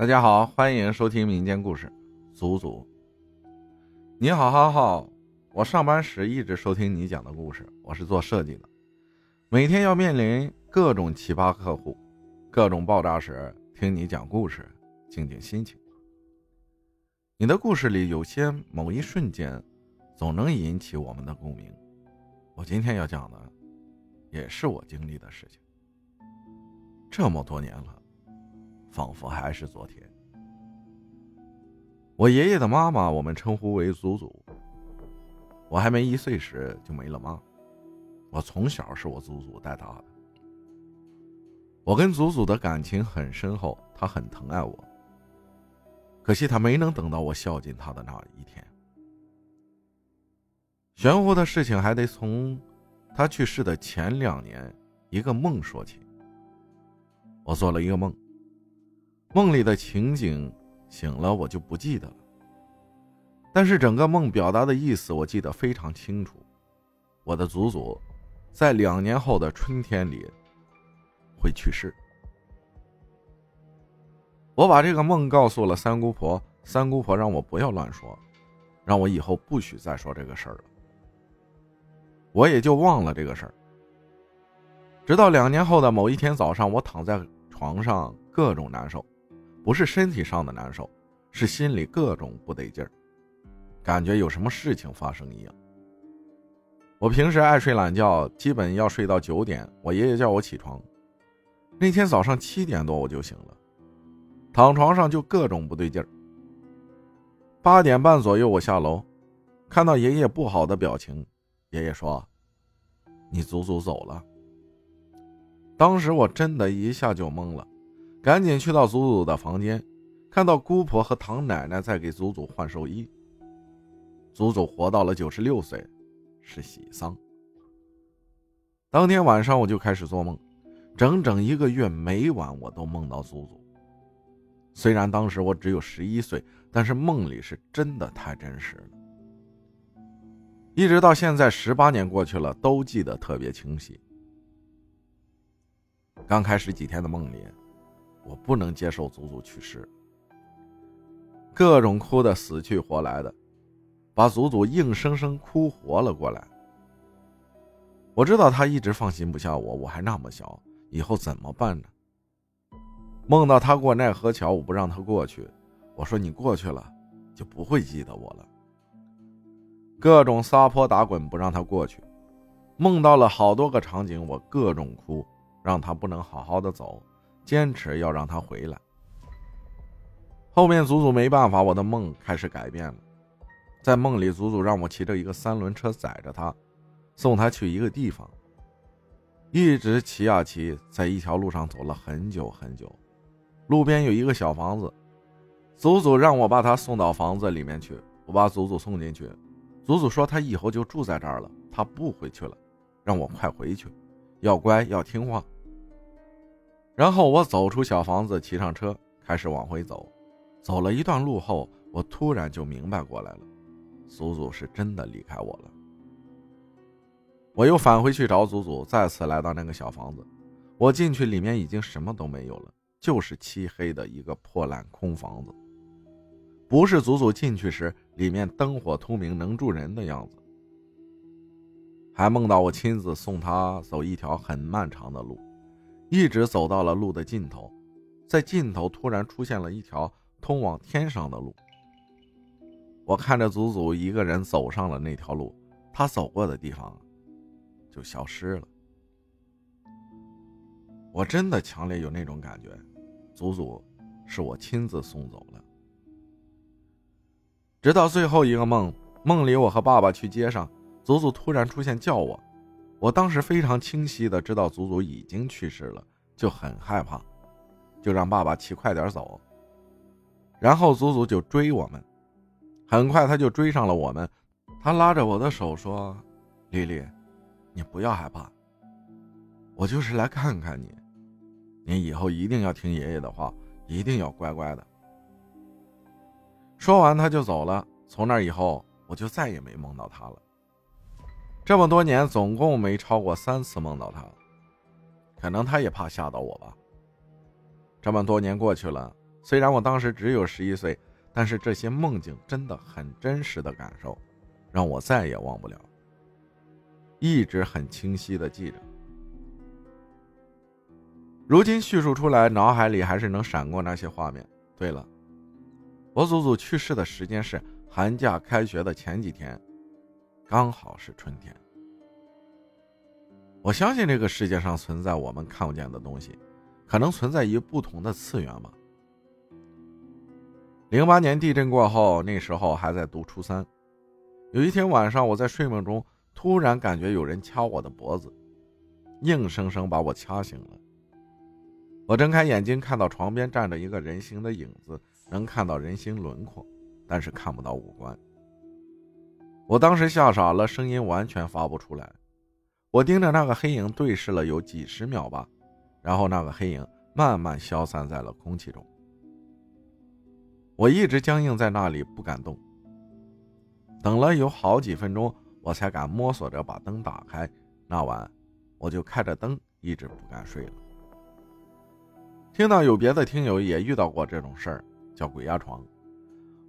大家好，欢迎收听民间故事。祖祖，你好，好好。我上班时一直收听你讲的故事。我是做设计的，每天要面临各种奇葩客户，各种爆炸时，听你讲故事，静静心情。你的故事里有些某一瞬间，总能引起我们的共鸣。我今天要讲的，也是我经历的事情。这么多年了。仿佛还是昨天。我爷爷的妈妈，我们称呼为祖祖。我还没一岁时就没了妈，我从小是我祖祖带大的。我跟祖祖的感情很深厚，他很疼爱我。可惜他没能等到我孝敬他的那一天。玄乎的事情还得从他去世的前两年一个梦说起。我做了一个梦。梦里的情景，醒了我就不记得了。但是整个梦表达的意思，我记得非常清楚。我的祖祖，在两年后的春天里会去世。我把这个梦告诉了三姑婆，三姑婆让我不要乱说，让我以后不许再说这个事儿了。我也就忘了这个事儿。直到两年后的某一天早上，我躺在床上，各种难受。不是身体上的难受，是心里各种不得劲儿，感觉有什么事情发生一样。我平时爱睡懒觉，基本要睡到九点，我爷爷叫我起床。那天早上七点多我就醒了，躺床上就各种不对劲儿。八点半左右我下楼，看到爷爷不好的表情，爷爷说：“你祖祖走了。”当时我真的一下就懵了。赶紧去到祖祖的房间，看到姑婆和唐奶奶在给祖祖换寿衣。祖祖活到了九十六岁，是喜丧。当天晚上我就开始做梦，整整一个月每晚我都梦到祖祖。虽然当时我只有十一岁，但是梦里是真的太真实了。一直到现在十八年过去了，都记得特别清晰。刚开始几天的梦里。我不能接受祖祖去世，各种哭的死去活来的，把祖祖硬生生哭活了过来。我知道他一直放心不下我，我还那么小，以后怎么办呢？梦到他过奈何桥，我不让他过去，我说你过去了就不会记得我了。各种撒泼打滚不让他过去，梦到了好多个场景，我各种哭，让他不能好好的走。坚持要让他回来。后面祖祖没办法，我的梦开始改变了。在梦里，祖祖让我骑着一个三轮车载着他，送他去一个地方。一直骑啊骑，在一条路上走了很久很久。路边有一个小房子，祖祖让我把他送到房子里面去。我把祖祖送进去，祖祖说他以后就住在这儿了，他不回去了，让我快回去，要乖要听话。然后我走出小房子，骑上车，开始往回走。走了一段路后，我突然就明白过来了，祖祖是真的离开我了。我又返回去找祖祖，再次来到那个小房子。我进去，里面已经什么都没有了，就是漆黑的一个破烂空房子。不是祖祖进去时里面灯火通明、能住人的样子。还梦到我亲自送他走一条很漫长的路。一直走到了路的尽头，在尽头突然出现了一条通往天上的路。我看着祖祖一个人走上了那条路，他走过的地方就消失了。我真的强烈有那种感觉，祖祖是我亲自送走了。直到最后一个梦，梦里我和爸爸去街上，祖祖突然出现叫我。我当时非常清晰的知道祖祖已经去世了，就很害怕，就让爸爸骑快点走。然后祖祖就追我们，很快他就追上了我们，他拉着我的手说：“丽丽，你不要害怕，我就是来看看你，你以后一定要听爷爷的话，一定要乖乖的。”说完他就走了。从那以后，我就再也没梦到他了。这么多年，总共没超过三次梦到他，可能他也怕吓到我吧。这么多年过去了，虽然我当时只有十一岁，但是这些梦境真的很真实的感受，让我再也忘不了，一直很清晰的记着。如今叙述出来，脑海里还是能闪过那些画面。对了，我祖祖去世的时间是寒假开学的前几天，刚好是春天。我相信这个世界上存在我们看不见的东西，可能存在于不同的次元吧。零八年地震过后，那时候还在读初三。有一天晚上，我在睡梦中突然感觉有人掐我的脖子，硬生生把我掐醒了。我睁开眼睛，看到床边站着一个人形的影子，能看到人形轮廓，但是看不到五官。我当时吓傻了，声音完全发不出来。我盯着那个黑影对视了有几十秒吧，然后那个黑影慢慢消散在了空气中。我一直僵硬在那里不敢动，等了有好几分钟，我才敢摸索着把灯打开。那晚，我就开着灯，一直不敢睡了。听到有别的听友也遇到过这种事儿，叫鬼压床。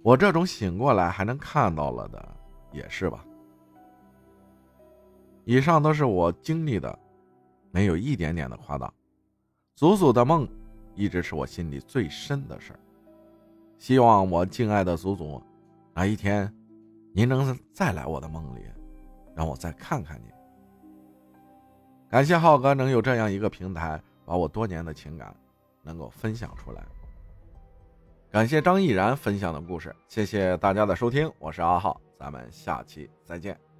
我这种醒过来还能看到了的，也是吧。以上都是我经历的，没有一点点的夸大。祖祖的梦，一直是我心里最深的事儿。希望我敬爱的祖祖，哪一天，您能再来我的梦里，让我再看看您。感谢浩哥能有这样一个平台，把我多年的情感能够分享出来。感谢张毅然分享的故事，谢谢大家的收听，我是阿浩，咱们下期再见。